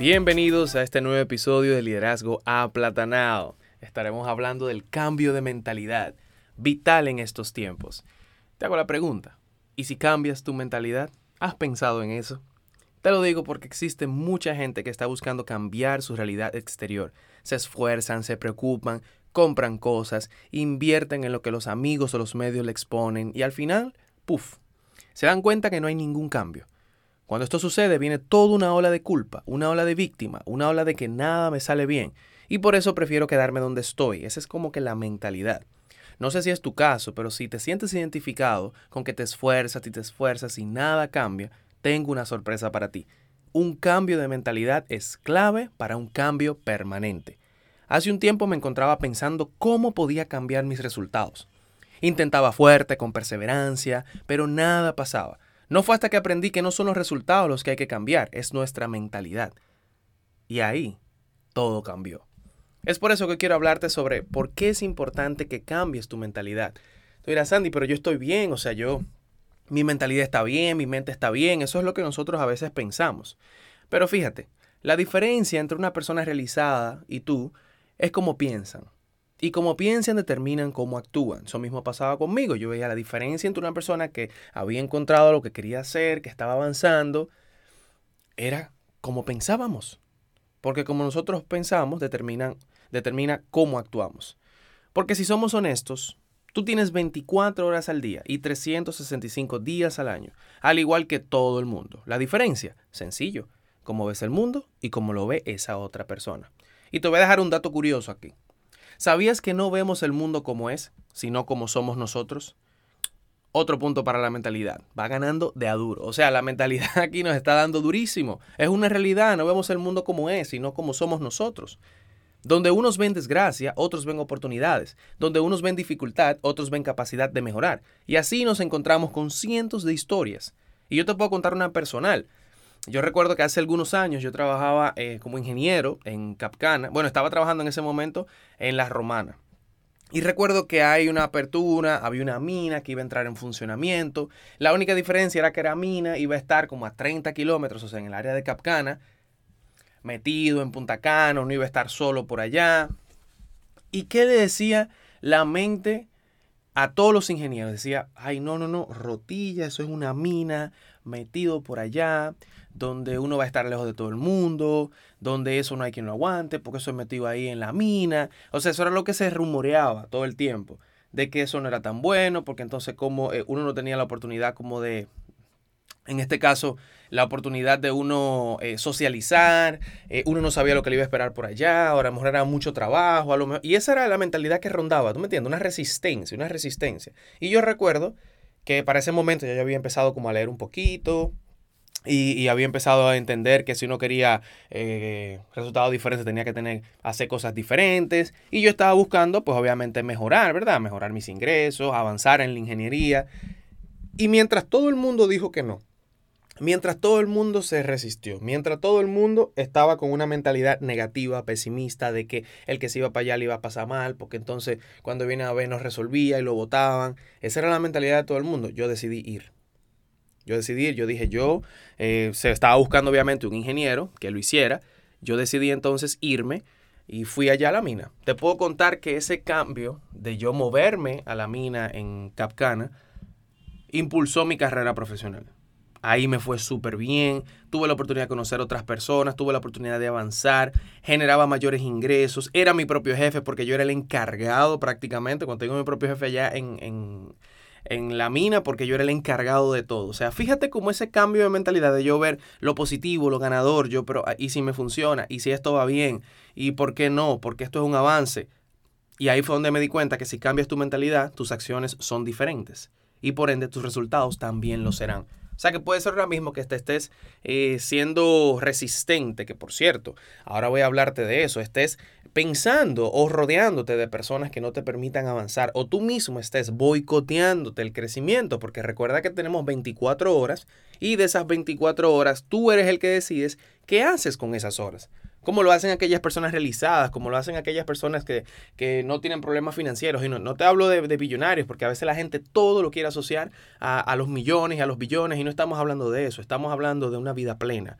Bienvenidos a este nuevo episodio de Liderazgo Aplatanado. Estaremos hablando del cambio de mentalidad, vital en estos tiempos. Te hago la pregunta, ¿y si cambias tu mentalidad? ¿Has pensado en eso? Te lo digo porque existe mucha gente que está buscando cambiar su realidad exterior. Se esfuerzan, se preocupan, compran cosas, invierten en lo que los amigos o los medios le exponen y al final, puff, se dan cuenta que no hay ningún cambio. Cuando esto sucede viene toda una ola de culpa, una ola de víctima, una ola de que nada me sale bien. Y por eso prefiero quedarme donde estoy. Esa es como que la mentalidad. No sé si es tu caso, pero si te sientes identificado con que te esfuerzas y te esfuerzas y nada cambia, tengo una sorpresa para ti. Un cambio de mentalidad es clave para un cambio permanente. Hace un tiempo me encontraba pensando cómo podía cambiar mis resultados. Intentaba fuerte, con perseverancia, pero nada pasaba. No fue hasta que aprendí que no son los resultados los que hay que cambiar, es nuestra mentalidad. Y ahí todo cambió. Es por eso que quiero hablarte sobre por qué es importante que cambies tu mentalidad. Tú dirás, Sandy, pero yo estoy bien, o sea, yo, mi mentalidad está bien, mi mente está bien, eso es lo que nosotros a veces pensamos. Pero fíjate, la diferencia entre una persona realizada y tú es cómo piensan. Y como piensan determinan cómo actúan. Eso mismo pasaba conmigo. Yo veía la diferencia entre una persona que había encontrado lo que quería hacer, que estaba avanzando, era como pensábamos. Porque como nosotros pensamos, determinan, determina cómo actuamos. Porque si somos honestos, tú tienes 24 horas al día y 365 días al año, al igual que todo el mundo. La diferencia, sencillo, cómo ves el mundo y cómo lo ve esa otra persona. Y te voy a dejar un dato curioso aquí. ¿Sabías que no vemos el mundo como es, sino como somos nosotros? Otro punto para la mentalidad. Va ganando de a duro. O sea, la mentalidad aquí nos está dando durísimo. Es una realidad. No vemos el mundo como es, sino como somos nosotros. Donde unos ven desgracia, otros ven oportunidades. Donde unos ven dificultad, otros ven capacidad de mejorar. Y así nos encontramos con cientos de historias. Y yo te puedo contar una personal. Yo recuerdo que hace algunos años yo trabajaba eh, como ingeniero en Capcana. Bueno, estaba trabajando en ese momento en La Romana. Y recuerdo que hay una apertura, había una mina que iba a entrar en funcionamiento. La única diferencia era que era mina, iba a estar como a 30 kilómetros, o sea, en el área de Capcana, metido en Punta Cana, no iba a estar solo por allá. ¿Y qué le decía la mente a todos los ingenieros? Decía, ay, no, no, no, rotilla, eso es una mina, metido por allá donde uno va a estar lejos de todo el mundo, donde eso no hay quien lo aguante, porque eso es metido ahí en la mina. O sea, eso era lo que se rumoreaba todo el tiempo, de que eso no era tan bueno, porque entonces como eh, uno no tenía la oportunidad como de, en este caso, la oportunidad de uno eh, socializar, eh, uno no sabía lo que le iba a esperar por allá, ahora a lo mejor era mucho trabajo, a lo mejor, y esa era la mentalidad que rondaba, ¿tú me entiendes? Una resistencia, una resistencia. Y yo recuerdo que para ese momento ya yo había empezado como a leer un poquito, y, había empezado a entender que si uno quería eh, resultados diferentes tenía que tener, hacer cosas diferentes. Y yo estaba buscando, pues obviamente, mejorar, ¿verdad? Mejorar mis ingresos, avanzar en la ingeniería. Y mientras todo el mundo dijo que no, mientras todo el mundo se resistió, mientras todo el mundo estaba con una mentalidad negativa, pesimista, de que el que se iba para allá le iba a pasar mal, porque entonces cuando viene a ver no resolvía y lo votaban. Esa era la mentalidad de todo el mundo. Yo decidí ir. Yo decidí, yo dije, yo eh, se estaba buscando obviamente un ingeniero que lo hiciera. Yo decidí entonces irme y fui allá a la mina. Te puedo contar que ese cambio de yo moverme a la mina en Capcana impulsó mi carrera profesional. Ahí me fue súper bien, tuve la oportunidad de conocer otras personas, tuve la oportunidad de avanzar, generaba mayores ingresos, era mi propio jefe porque yo era el encargado prácticamente, cuando tengo mi propio jefe allá en, en, en la mina porque yo era el encargado de todo. O sea, fíjate cómo ese cambio de mentalidad de yo ver lo positivo, lo ganador, yo, pero, ah, ¿y si me funciona? ¿Y si esto va bien? ¿Y por qué no? Porque esto es un avance. Y ahí fue donde me di cuenta que si cambias tu mentalidad, tus acciones son diferentes. Y por ende, tus resultados también lo serán. O sea que puede ser ahora mismo que te estés eh, siendo resistente, que por cierto, ahora voy a hablarte de eso, estés pensando o rodeándote de personas que no te permitan avanzar o tú mismo estés boicoteándote el crecimiento, porque recuerda que tenemos 24 horas y de esas 24 horas tú eres el que decides qué haces con esas horas como lo hacen aquellas personas realizadas, como lo hacen aquellas personas que, no tienen problemas financieros. Y no, no te hablo de, de, billonarios, porque a veces la gente todo lo quiere asociar a, a los millones y a los billones, y no estamos hablando de eso, estamos hablando de una vida plena.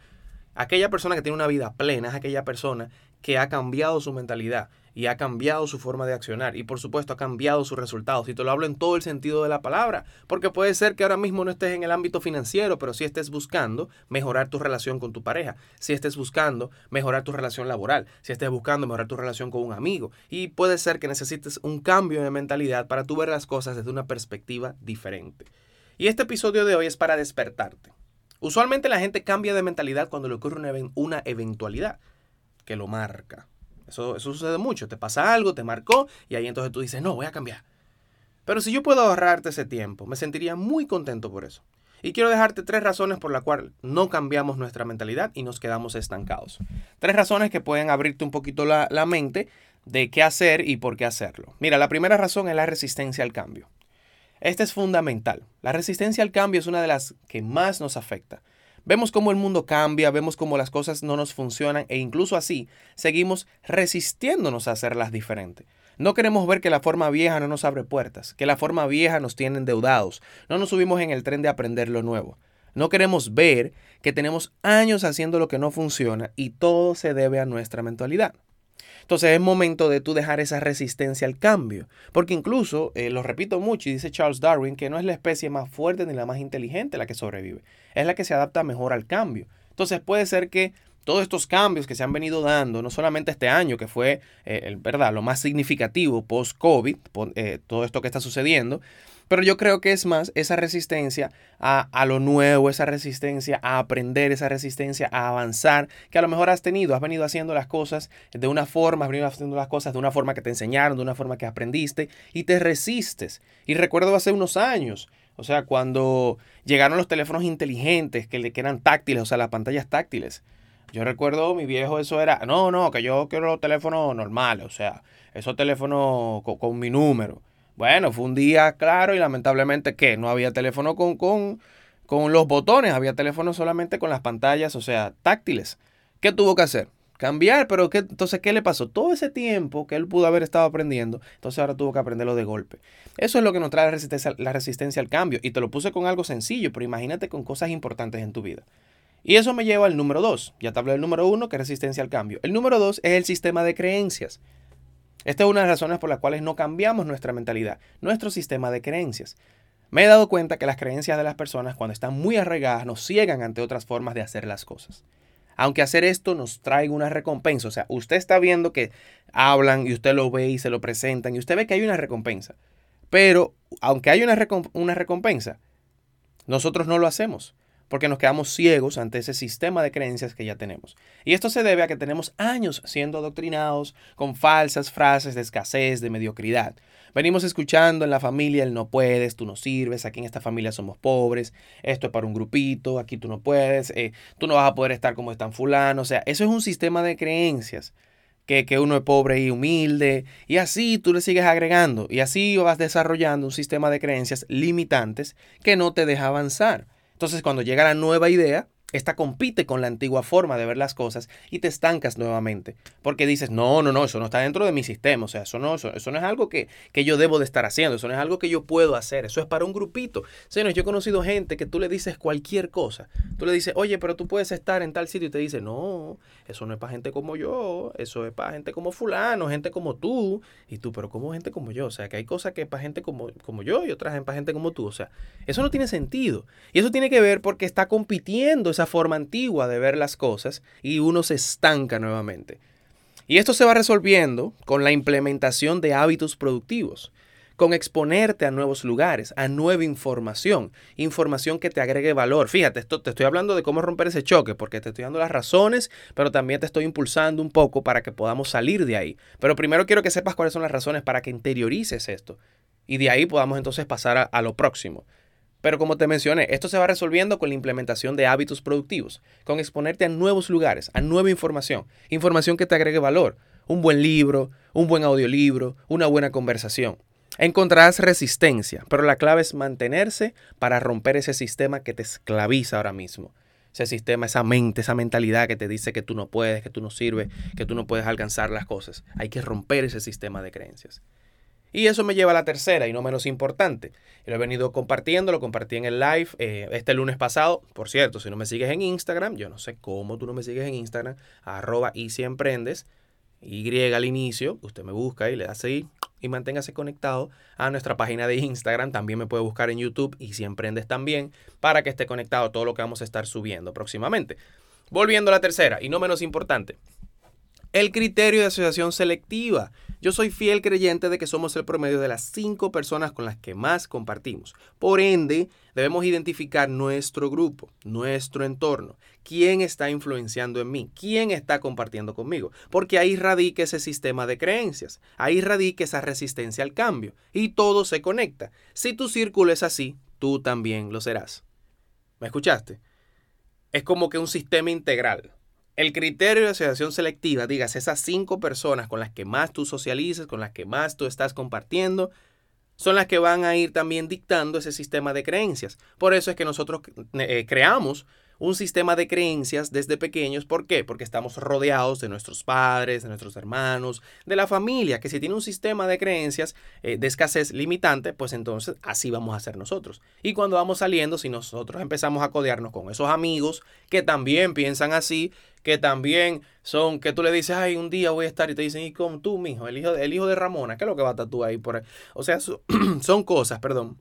Aquella persona que tiene una vida plena es aquella persona que ha cambiado su mentalidad y ha cambiado su forma de accionar y por supuesto ha cambiado sus resultados. Y te lo hablo en todo el sentido de la palabra, porque puede ser que ahora mismo no estés en el ámbito financiero, pero si estés buscando mejorar tu relación con tu pareja, si estés buscando mejorar tu relación laboral, si estés buscando mejorar tu relación con un amigo. Y puede ser que necesites un cambio de mentalidad para tú ver las cosas desde una perspectiva diferente. Y este episodio de hoy es para despertarte. Usualmente la gente cambia de mentalidad cuando le ocurre una, una eventualidad que lo marca. Eso, sucede mucho. Te pasa algo, te marcó y ahí entonces tú dices, no, voy a cambiar. Pero si yo puedo ahorrarte ese tiempo, me sentiría muy contento por eso. Y quiero dejarte tres razones por las cuales no cambiamos nuestra mentalidad y nos quedamos estancados. Tres razones que pueden abrirte un poquito la, la mente de qué hacer y por qué hacerlo. Mira, la primera razón es la resistencia al cambio. Esta es fundamental. La resistencia al cambio es una de las que más nos afecta. Vemos cómo el mundo cambia, vemos cómo las cosas no nos funcionan e incluso así seguimos resistiéndonos a hacerlas diferentes. No queremos ver que la forma vieja no nos abre puertas, que la forma vieja nos tiene endeudados, no nos subimos en el tren de aprender lo nuevo. No queremos ver que tenemos años haciendo lo que no funciona y todo se debe a nuestra mentalidad. Entonces es momento de tú dejar esa resistencia al cambio. Porque incluso, eh, lo repito mucho, y dice Charles Darwin, que no es la especie más fuerte ni la más inteligente la que sobrevive, es la que se adapta mejor al cambio. Entonces puede ser que todos estos cambios que se han venido dando, no solamente este año, que fue, eh, verdad, lo más significativo post-COVID, eh, todo esto que está sucediendo, pero yo creo que es más esa resistencia a, a, lo nuevo, esa resistencia a aprender, esa resistencia a avanzar, que a lo mejor has tenido, has venido haciendo las cosas de una forma, has venido haciendo las cosas de una forma que te enseñaron, de una forma que aprendiste y te resistes. Y recuerdo hace unos años, o sea, cuando llegaron los teléfonos inteligentes, que, que eran táctiles, o sea, las pantallas táctiles. Yo recuerdo, mi viejo, eso era, no, no, que yo quiero los teléfonos normales, o sea, esos teléfonos con mi número. Bueno, fue un día claro y lamentablemente que no había teléfono con, con, con los botones, había teléfono solamente con las pantallas, o sea, táctiles. ¿Qué tuvo que hacer? Cambiar, pero ¿qué, entonces, ¿qué le pasó? Todo ese tiempo que él pudo haber estado aprendiendo, entonces ahora tuvo que aprenderlo de golpe. Eso es lo que nos trae la resistencia, la resistencia al cambio. Y te lo puse con algo sencillo, pero imagínate con cosas importantes en tu vida. Y eso me lleva al número dos. Ya te hablé del número uno, que es resistencia al cambio. El número dos es el sistema de creencias. Esta es una de las razones por las cuales no cambiamos nuestra mentalidad, nuestro sistema de creencias. Me he dado cuenta que las creencias de las personas cuando están muy arraigadas nos ciegan ante otras formas de hacer las cosas. Aunque hacer esto nos traiga una recompensa, o sea, usted está viendo que hablan y usted lo ve y se lo presentan y usted ve que hay una recompensa. Pero aunque hay una, una recompensa, nosotros no lo hacemos porque nos quedamos ciegos ante ese sistema de creencias que ya tenemos. Y esto se debe a que tenemos años siendo adoctrinados con falsas frases de escasez, de mediocridad. Venimos escuchando en la familia el no puedes, tú no sirves, aquí en esta familia somos pobres, esto es para un grupito, aquí tú no puedes, eh, tú no vas a poder estar como están fulano. O sea, eso es un sistema de creencias. Que, que, uno es pobre y humilde, y así tú le sigues agregando, y así vas desarrollando un sistema de creencias limitantes que no te deja avanzar. Entonces, cuando llega la nueva idea, esta compite con la antigua forma de ver las cosas y te estancas nuevamente. Porque dices, no, no, no, eso no está dentro de mi sistema. O sea, eso no, eso, no es algo que, que, yo debo de estar haciendo. Eso no es algo que yo puedo hacer. Eso es para un grupito. Señores, yo he conocido gente que tú le dices cualquier cosa. Tú le dices, oye, pero tú puedes estar en tal sitio y te dice, no, eso no es para gente como yo. Eso es para gente como fulano, gente como tú. Y tú, pero ¿cómo gente como yo? O sea, que hay cosas que es para gente como, como yo y otras para gente como tú. O sea, eso no tiene sentido. Y eso tiene que ver porque está compitiendo forma antigua de ver las cosas y uno se estanca nuevamente. Y esto se va resolviendo con la implementación de hábitos productivos, con exponerte a nuevos lugares, a nueva información, información que te agregue valor. Fíjate, esto, te estoy hablando de cómo romper ese choque, porque te estoy dando las razones, pero también te estoy impulsando un poco para que podamos salir de ahí. Pero primero quiero que sepas cuáles son las razones para que interiorices esto y de ahí podamos entonces pasar a lo próximo. Pero como te mencioné, esto se va resolviendo con la implementación de hábitos productivos, con exponerte a nuevos lugares, a nueva información, información que te agregue valor, un buen libro, un buen audiolibro, una buena conversación. Encontrarás resistencia, pero la clave es mantenerse para romper ese sistema que te esclaviza ahora mismo. Ese sistema, esa mente, esa mentalidad que te dice que tú no puedes, que tú no sirves, que tú no puedes alcanzar las cosas. Hay que romper ese sistema de creencias. Y eso me lleva a la tercera y no menos importante. Lo he venido compartiendo, lo compartí en el live eh, este lunes pasado. Por cierto, si no me sigues en Instagram, yo no sé cómo tú no me sigues en Instagram, arroba y si emprendes, Y al inicio, usted me busca y le da seguir y manténgase conectado a nuestra página de Instagram. También me puede buscar en YouTube y si emprendes también para que esté conectado a todo lo que vamos a estar subiendo próximamente. Volviendo a la tercera y no menos importante, el criterio de asociación selectiva. Yo soy fiel creyente de que somos el promedio de las cinco personas con las que más compartimos. Por ende, debemos identificar nuestro grupo, nuestro entorno, quién está influenciando en mí, quién está compartiendo conmigo, porque ahí radica ese sistema de creencias, ahí radica esa resistencia al cambio y todo se conecta. Si tu círculo es así, tú también lo serás. ¿Me escuchaste? Es como que un sistema integral. El criterio de asociación selectiva, digas, esas cinco personas con las que más tú socialices, con las que más tú estás compartiendo, son las que van a ir también dictando ese sistema de creencias. Por eso es que nosotros eh, creamos un sistema de creencias desde pequeños. ¿Por qué? Porque estamos rodeados de nuestros padres, de nuestros hermanos, de la familia, que si tiene un sistema de creencias eh, de escasez limitante, pues entonces así vamos a ser nosotros. Y cuando vamos saliendo, si nosotros empezamos a codearnos con esos amigos que también piensan así, que también son, que tú le dices, ay, un día voy a estar y te dicen, y con tú, mijo, el hijo, el hijo de Ramona, ¿qué es lo que va a estar tú ahí por ahí? O sea, son cosas, perdón,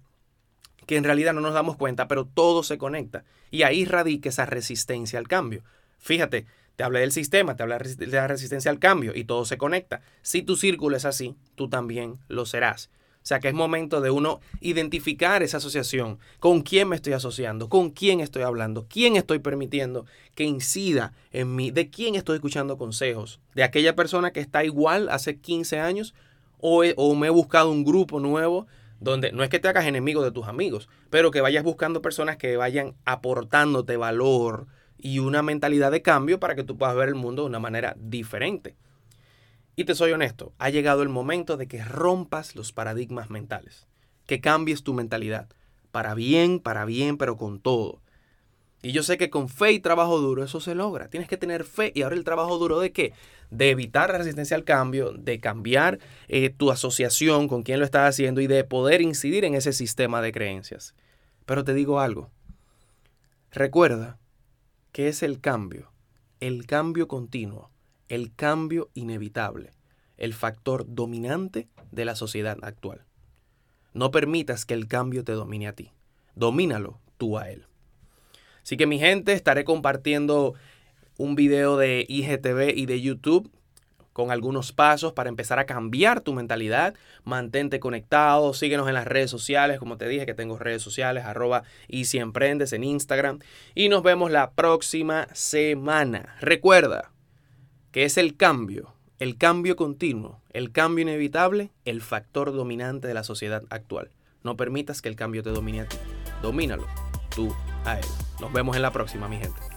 que en realidad no nos damos cuenta, pero todo se conecta. Y ahí radica esa resistencia al cambio. Fíjate, te hablé del sistema, te hablé de la resistencia al cambio y todo se conecta. Si tu círculo es así, tú también lo serás. O sea que es momento de uno identificar esa asociación, con quién me estoy asociando, con quién estoy hablando, quién estoy permitiendo que incida en mí, de quién estoy escuchando consejos, de aquella persona que está igual hace 15 años o, o me he buscado un grupo nuevo donde no es que te hagas enemigo de tus amigos, pero que vayas buscando personas que vayan aportándote valor y una mentalidad de cambio para que tú puedas ver el mundo de una manera diferente. Y te soy honesto, ha llegado el momento de que rompas los paradigmas mentales, que cambies tu mentalidad, para bien, para bien, pero con todo. Y yo sé que con fe y trabajo duro eso se logra. Tienes que tener fe. Y ahora el trabajo duro de qué? De evitar la resistencia al cambio, de cambiar eh, tu asociación con quien lo estás haciendo y de poder incidir en ese sistema de creencias. Pero te digo algo. Recuerda que es el cambio, el cambio continuo, el cambio inevitable, el factor dominante de la sociedad actual. No permitas que el cambio te domine a ti. Domínalo tú a él. Así que mi gente, estaré compartiendo un video de IGTV y de YouTube con algunos pasos para empezar a cambiar tu mentalidad. Mantente conectado, síguenos en las redes sociales, como te dije que tengo redes sociales, arroba y si emprendes en Instagram. Y nos vemos la próxima semana. Recuerda que es el cambio, el cambio continuo, el cambio inevitable, el factor dominante de la sociedad actual. No permitas que el cambio te domine a ti. Domínalo tú a él. Nos vemos en la próxima, mi gente.